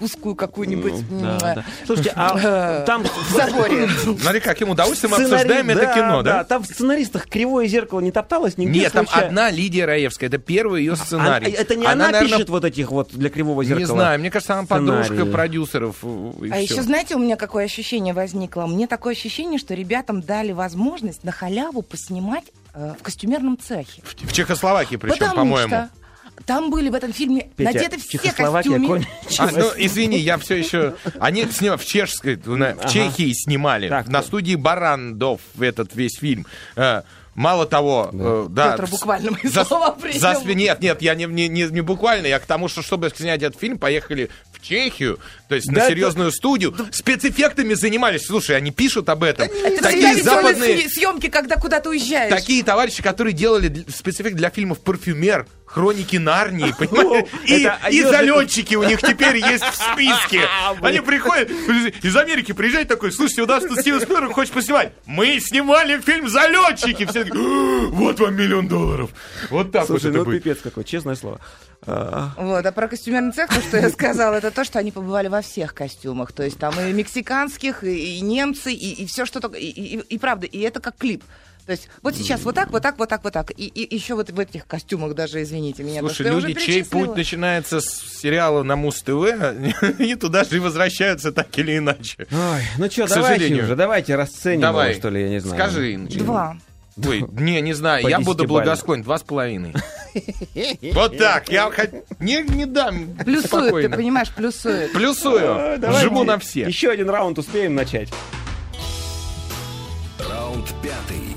узкую какую-нибудь... Ну, Да, да. Слушайте, а э, там... В заборе. Смотри, каким удовольствием обсуждаем это кино, да? Там в сценаристах кривое зеркало не топталось нигде Нет, там одна Лидия Раевская, это первый ее А- сценарий. это не она, пишет вот этих вот для кривого зеркала? Не знаю, мне кажется, она подружка продюсеров. э, А еще, знаете, у меня какое ощущение возникло? Мне такое ощущение, что ребятам дали возможность на халяву поснимать э, в костюмерном цехе. В в Чехословакии причем, Потому по-моему. что там были в этом фильме Петя, надеты все костюмы. А, ну, извини, я все еще... Они снимали в чешской, в Ага. Чехии снимали, Так, на так. студии Барандов этот весь фильм. Э, Мало того, э, да. Петр буквально мои за- слова принял. за Нет, нет, я не, не, не, не буквально, я к тому, что чтобы снять этот фильм, поехали в Чехию, то есть Да на это- серьезную студию, спецэффектами занимались. Слушай, они пишут об этом. Это Такие западные, съемки, когда куда-то уезжаешь. такие товарищи, которые делали спецэффект для фильмов «Парфюмер», «Хроники Нарнии», понимаете? И, Это и залетчики у них теперь есть в списке. Они приходят, из Америки приезжают такой, слушайте, у нас тут Стивен Спилберг хочет поснимать. Мы снимали фильм «Залетчики». Все такие, «А, вот вам миллион долларов. Вот так Слушай, вот это ну будет. пипец какой, честное слово. А, Вот, а про костюмерный цех, то, что я сказала, это то, что они побывали во всех костюмах. То есть там и мексиканских, и, и немцы, и, все что только. И, и- и правда, и это как клип. То есть вот сейчас вот так, вот так, вот так, вот так. И, и еще вот в этих костюмах даже, извините меня. Слушай, потому люди, чей путь начинается с сериала на Муз-ТВ, и туда же и возвращаются так или иначе. Ой, ну что, К давайте сожалению. уже, давайте расценим Давай, его, что ли, я не знаю. скажи. Инночка. Два. Ой, не, не знаю, я буду благосклонен. Два с половиной. Вот так, я не, не дам. Плюсует, ты понимаешь, плюсует. Плюсую. Давайте Жму на все. Еще один раунд успеем начать. Раунд пятый.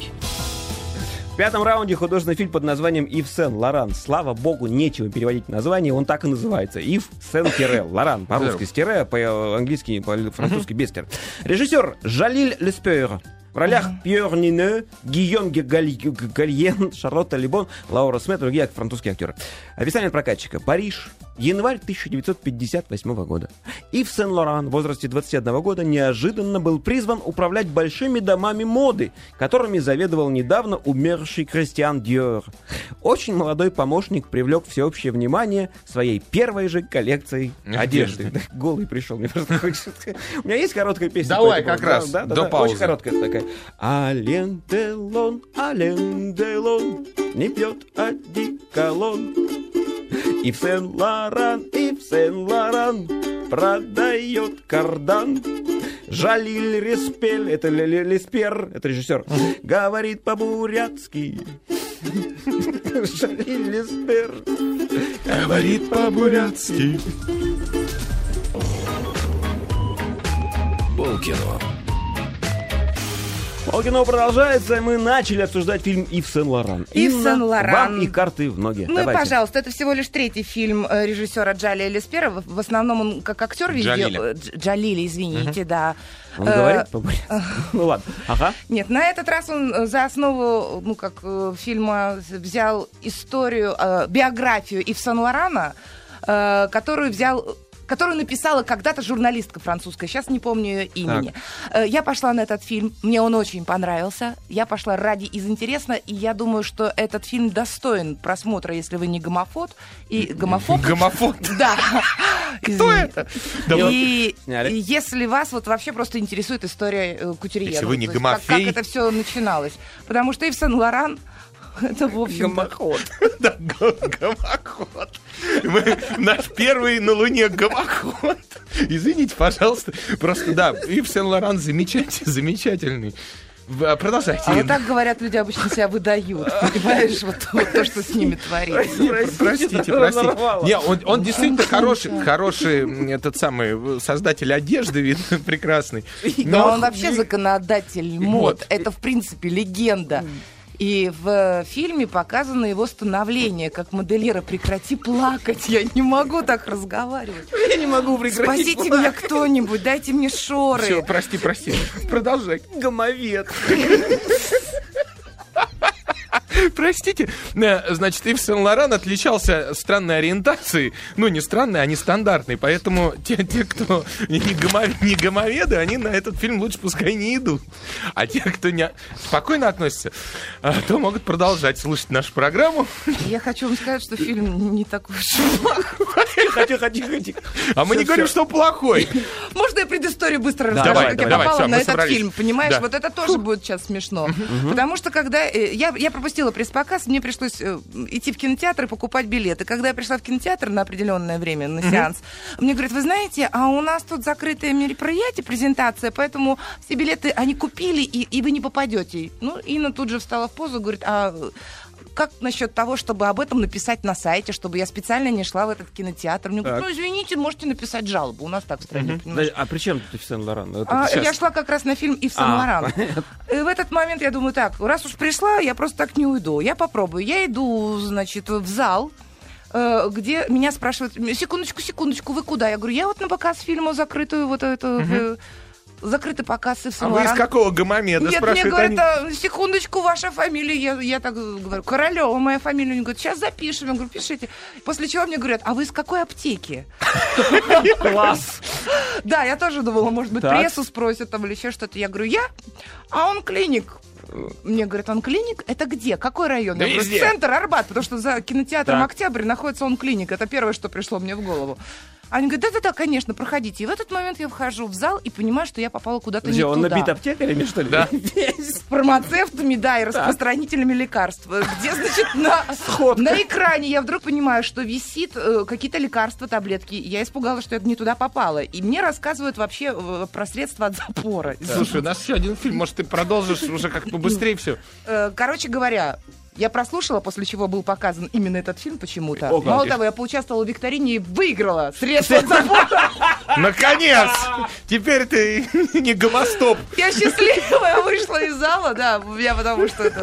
В пятом раунде художественный фильм под названием «Ив Сен Лоран». Слава богу, нечего переводить название, он так и называется. «Ив Сен Тире Лоран». По-русски с тире, по-английски, по-французски без тире. Режиссер Жалиль Леспер. В ролях Пьер Нине, Галь- Гальен, Шарлотта Либон, Лаура Смет, другие французские актеры. Описание прокатчика. Париж, январь 1958 года. Ив Сен-Лоран в возрасте 21 года неожиданно был призван управлять большими домами моды, которыми заведовал недавно умерший Кристиан Диор. Очень молодой помощник привлек всеобщее внимание своей первой же коллекцией одежды. Голый пришел, мне просто хочется. У меня есть короткая песня. Давай, как раз, до паузы. Очень короткая такая. Ален Делон, Ален Делон, не пьет одеколон. Ив Сен-Лоран, Ив Сен-Лоран продает кардан. Жалиль Респель, это Ле- Ле- Леспер, это режиссер, говорит по-бурятски. Жалиль Леспер. Говорит по-бурятски. Полкино. Полкино продолжается, и мы начали обсуждать фильм Ив Сен-Лоран. Ив Сен-Лоран. Вам и карты в ноги. Ну и Давайте. пожалуйста, это всего лишь третий фильм э, режиссера Джалия Леспера. В основном он как актер везде... Джалиля. э, Джалили, извините, да. Он Э, говорит по-бурятски? Ну ладно. Ага. Нет, на этот раз он э, за основу, ну, как э, фильма взял историю, э, биографию Ив Сен-Лорана, э, которую взял которую написала когда-то журналистка французская, сейчас не помню ее имени. Э, Я пошла на этот фильм, мне он очень понравился. Я пошла ради из интересно, и я думаю, что этот фильм достоин просмотра, если вы не гомофоб. И гомофоб. Гомофоб. Да. Кто это? И, если вас вот вообще просто интересует история э, Кутюрье, Если ну, вы не то есть как, гомофей. это все начиналось. Потому что Ив Сен-Лоран это, в общем Да, го- гомоход. Мы- Наш первый на Луне гомоход. Извините, пожалуйста. Просто, да, Ив Сен-Лоран замечательный, замечательный. Продолжайте, А вот так, говорят, люди обычно себя выдают. Понимаешь, вот, вот то, что с ними творится. Простите, простите. Не, он, он действительно хороший, хороший этот самый э, создатель одежды, видно, прекрасный. Но он вообще законодатель мод. Вот. Это, в принципе, легенда. И в фильме показано его становление как модельера. Прекрати плакать, я не могу так разговаривать. Я не могу прекратить. Спасите меня кто-нибудь, дайте мне шоры. Все, прости, прости. Продолжай. Гомовед. Простите, э, значит, Ив Сен-Лоран отличался странной ориентацией. Ну, не странной, а нестандартной. Поэтому те, те кто не, гомо- не гомоведы, они на этот фильм лучше пускай не идут. А те, кто не спокойно относятся, а, то могут продолжать слушать нашу программу. Я хочу вам сказать, что фильм не такой уж. Хочу, хочу, хочу. А мы не говорим, что плохой. Можно я предысторию быстро Давай, расскажу, как я давай, попала на этот собрались. фильм, понимаешь? Да. Вот это тоже будет сейчас смешно. Потому что когда э, я, я пропустила пресс-показ, мне пришлось э, идти в кинотеатр и покупать билеты. Когда я пришла в кинотеатр на определенное время, на сеанс, мне говорят, вы знаете, а у нас тут закрытое мероприятие, презентация, поэтому все билеты они купили, и, и вы не попадете. Ну, Инна тут же встала в позу, говорит, а как насчет того, чтобы об этом написать на сайте, чтобы я специально не шла в этот кинотеатр? Мне говорят, ну, извините, можете написать жалобу. У нас так в стране, понимаешь? А при чем тут Ив Сен-Лоран? А, я шла как раз на фильм Ив А, Сен-Лоран. И в этот момент я думаю, так, раз уж пришла, я просто так не уйду. Я попробую. Я иду, значит, в зал, э, где меня спрашивают, секундочку, секундочку, вы куда? Я говорю, я вот на показ фильма закрытую вот эту... э, Закрытый показ Ив А вы из Сен-Лоран. какого гомомеда? Нет, мне говорят, они. «А, секундочку, ваша фамилия. Я, я так говорю, Королева моя фамилия. Они говорят, сейчас запишем. Я говорю, пишите. После чего мне говорят, а вы из какой аптеки? Класс. Да, я тоже думала, может быть, прессу спросят там или еще что-то. Я говорю, я? А он клиник. Мне говорят, он клиник? Это где? Какой район? Да я говорю, центр Арбат, потому что за кинотеатром Так. Октябрь находится он клиник. Это первое, что пришло мне в голову. Они говорят, да-да-да, конечно, проходите. И в этот момент я вхожу в зал и понимаю, что я попала куда-то не он туда. набит аптекарями, что ли? Да. с фармацевтами, да, и распространителями лекарств. Где, значит, на, на экране я вдруг понимаю, что висит э, какие-то лекарства, таблетки. Я испугалась, что я не туда попала. И мне рассказывают вообще э, про средства от запора. Слушай, у нас еще один фильм, может, ты продолжишь уже как бы быстрее все. Э, Короче говоря, я прослушала, после чего был показан именно этот фильм почему-то. О. Мало того, я поучаствовала в викторине и выиграла средства от запора. Наконец! Теперь ты не гомостоп. Я счастливая вышла из зала, да, я потому что это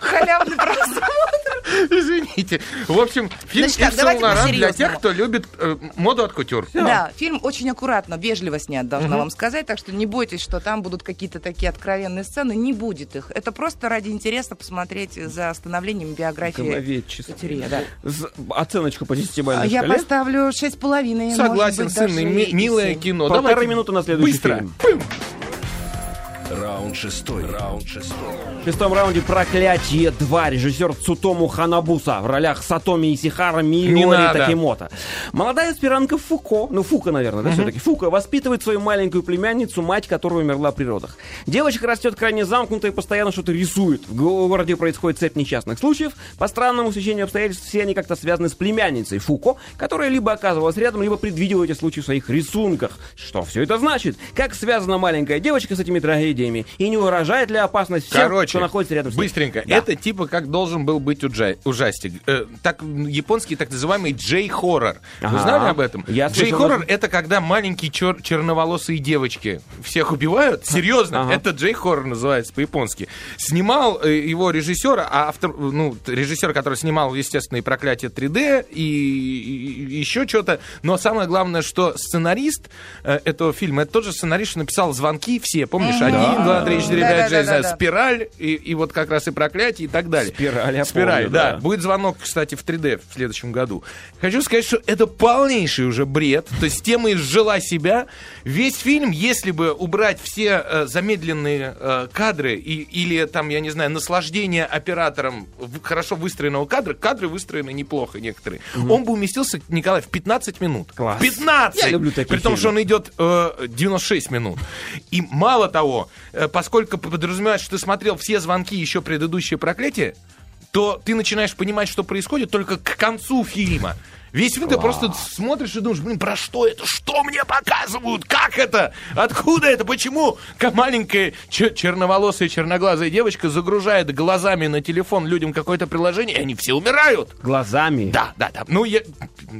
Халявный просмотр. Извините. В общем, фильм Значит так, для тех, кто любит э, моду от кутюр. Да, фильм очень аккуратно, вежливо снят, должна вам сказать, так что не бойтесь, что там будут какие-то такие откровенные сцены, не будет их. Это просто ради интереса посмотреть за становлением биографии. Кутюрье, да. Оценочку по А 10-бальной Я шкале. поставлю шесть с половиной. Согласен, быть, сын, милое кино. Полторы Давайте минуты на следующий Быстро. фильм. Пым. Раунд шестой. Раунд шестой. В шестом раунде «Проклятие 2» режиссер Цутому Ханабуса в ролях Сатоми Исихара, Миори надо. Такимото. Молодая аспирантка Фуко, ну Фука, наверное, да, все-таки, Фука воспитывает свою маленькую племянницу, мать которая умерла при родах. Девочка растет крайне замкнутая и постоянно что-то рисует. В городе происходит цепь несчастных случаев. По странному сечению обстоятельств все они как-то связаны с племянницей Фуко, которая либо оказывалась рядом, либо предвидела эти случаи в своих рисунках. Что все это значит? Как связана маленькая девочка с этими трагедиями? эпидемии? И не угрожает ли опасность всем, Короче, кто находится рядом с ним? быстренько. Да. Это типа как должен был быть уджа... ужастик. Э, так, японский так называемый джей-хоррор. Вы знали об этом? Джей-хоррор слышал... — это когда маленькие чер... черноволосые девочки всех убивают. Серьезно, ага. это джей-хоррор называется по-японски. Снимал э, его режиссер, а автор, ну, режиссер, который снимал, естественно, и «Проклятие 3D», и, и, и еще что-то. Но самое главное, что сценарист э, этого фильма, это тот же сценарист, что написал «Звонки» все, помнишь? Они да, 1, 2, 3, 4, 5, 6, спираль, и, и вот как раз и проклятие, и так далее. Спираль, я Спираль, помню, да. да. Будет звонок, кстати, в 3D в следующем году. Хочу сказать, что это полнейший уже бред. То есть тема изжила себя. Весь фильм, если бы убрать все э, замедленные э, кадры и, или, там, я не знаю, наслаждение оператором хорошо выстроенного кадра, кадры выстроены неплохо некоторые, угу. он бы уместился, Николай, в 15 минут. Класс. 15! Я люблю такие При том, фильмы. что он идет э, 96 минут. И мало того, поскольку подразумевает, что ты смотрел все звонки еще предыдущее проклятие, то ты начинаешь понимать, что происходит только к концу фильма. Весь фильм ты просто смотришь и думаешь, блин, про что это? Что мне показывают? Как это? Откуда это? Почему ка- маленькая чер- черноволосая черноглазая девочка загружает глазами на телефон людям какое-то приложение, и они все умирают? Глазами. Да, да, да. Ну, я,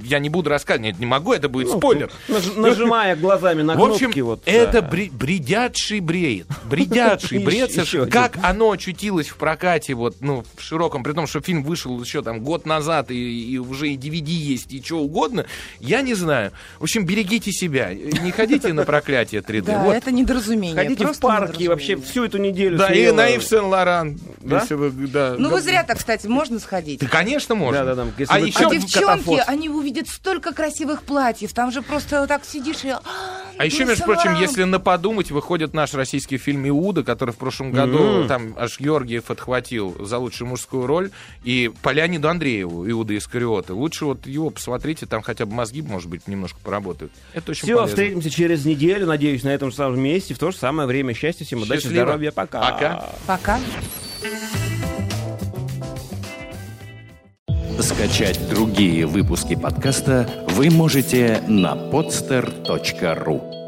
я не буду рассказывать, нет, не могу, это будет спойлер. Наж- нажимая глазами на В общем, кнопки. вот, это да. бре- бредятший бред. Бредятший бред. Как оно очутилось в прокате, вот, ну, в широком, при том, что фильм вышел еще там год назад, и, и уже и DVD есть, и что угодно, я не знаю. В общем, берегите себя. Не ходите на проклятие 3D. Да, Вот. это недоразумение. Ходите в парки вообще всю эту неделю. Да, и на Ив Сен-Лоран. Да? Если вы- да. Ну, вы зря так, кстати, можно сходить. Да, конечно, можно. Да, да, да. Если А вы- еще А девчонки, они увидят столько красивых платьев. Там же просто вот так сидишь и... А еще, Ив между прочим, если на подумать, выходит наш российский фильм «Иуда», который в прошлом году там аж Георгиев отхватил за лучшую мужскую роль, и по Леониду Андрееву, Иуда Искариота. Лучше вот его посмотрите, там хотя бы мозги, может быть, немножко поработают. Это очень Все, полезно. встретимся через неделю, надеюсь, на этом же самом месте, в то же самое время. Счастья всем, удачи, Счастливо. здоровья, пока. Пока. Пока. Скачать другие выпуски подкаста вы можете на podster.ru